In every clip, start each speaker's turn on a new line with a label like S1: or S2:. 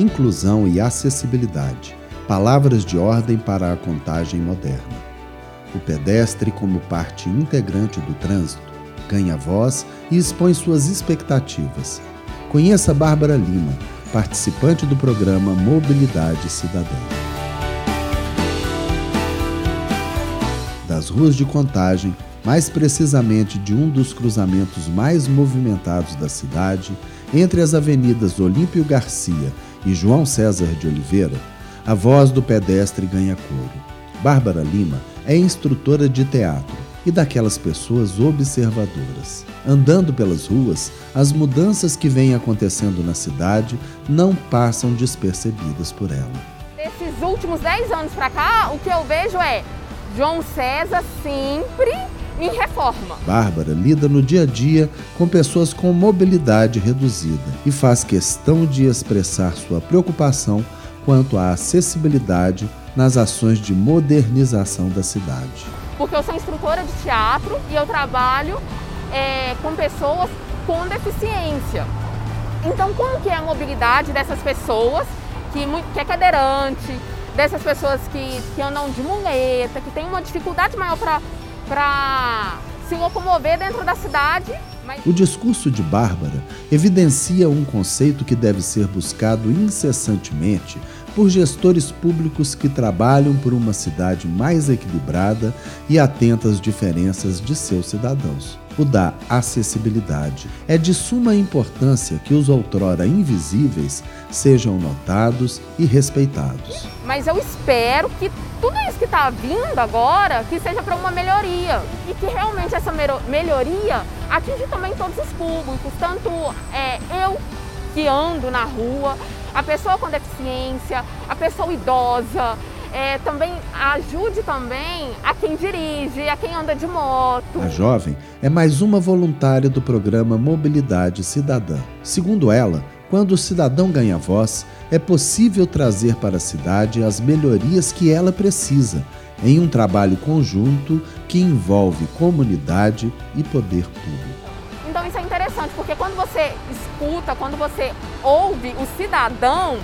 S1: inclusão e acessibilidade. Palavras de ordem para a contagem moderna. O pedestre, como parte integrante do trânsito, ganha voz e expõe suas expectativas. Conheça Bárbara Lima, participante do programa Mobilidade Cidadã. Das ruas de Contagem, mais precisamente de um dos cruzamentos mais movimentados da cidade, entre as avenidas Olímpio Garcia e João César de Oliveira, a voz do pedestre ganha coro. Bárbara Lima é instrutora de teatro e daquelas pessoas observadoras. Andando pelas ruas, as mudanças que vêm acontecendo na cidade não passam despercebidas por ela.
S2: Nesses últimos 10 anos para cá, o que eu vejo é João César sempre em reforma.
S1: Bárbara lida no dia a dia com pessoas com mobilidade reduzida e faz questão de expressar sua preocupação quanto à acessibilidade nas ações de modernização da cidade.
S2: Porque eu sou instrutora de teatro e eu trabalho é, com pessoas com deficiência. Então, como que é a mobilidade dessas pessoas que, que é cadeirante, dessas pessoas que, que andam de muleta, que tem uma dificuldade maior para se locomover dentro da cidade.
S1: Mas... O discurso de Bárbara evidencia um conceito que deve ser buscado incessantemente por gestores públicos que trabalham por uma cidade mais equilibrada e atenta às diferenças de seus cidadãos. O da acessibilidade. É de suma importância que os outrora invisíveis sejam notados e respeitados.
S2: Mas eu espero que tudo isso que está vindo agora, que seja para uma melhoria. E que realmente essa melhoria atinge também todos os públicos, tanto é, eu que ando na rua, a pessoa com deficiência, a pessoa idosa, é, também ajude também a quem dirige, a quem anda de moto.
S1: A jovem é mais uma voluntária do programa Mobilidade Cidadã. Segundo ela, quando o cidadão ganha voz, é possível trazer para a cidade as melhorias que ela precisa, em um trabalho conjunto que envolve comunidade e poder público.
S2: Então isso é interessante, porque quando você escuta, quando você ouve o cidadão,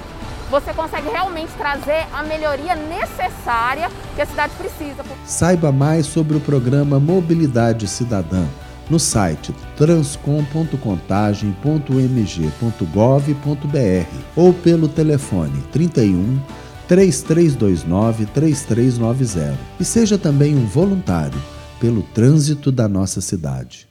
S2: você consegue realmente trazer a melhoria necessária que a cidade precisa.
S1: Saiba mais sobre o programa Mobilidade Cidadã no site transcom.contagem.mg.gov.br ou pelo telefone 31 3329 3390 e seja também um voluntário pelo trânsito da nossa cidade.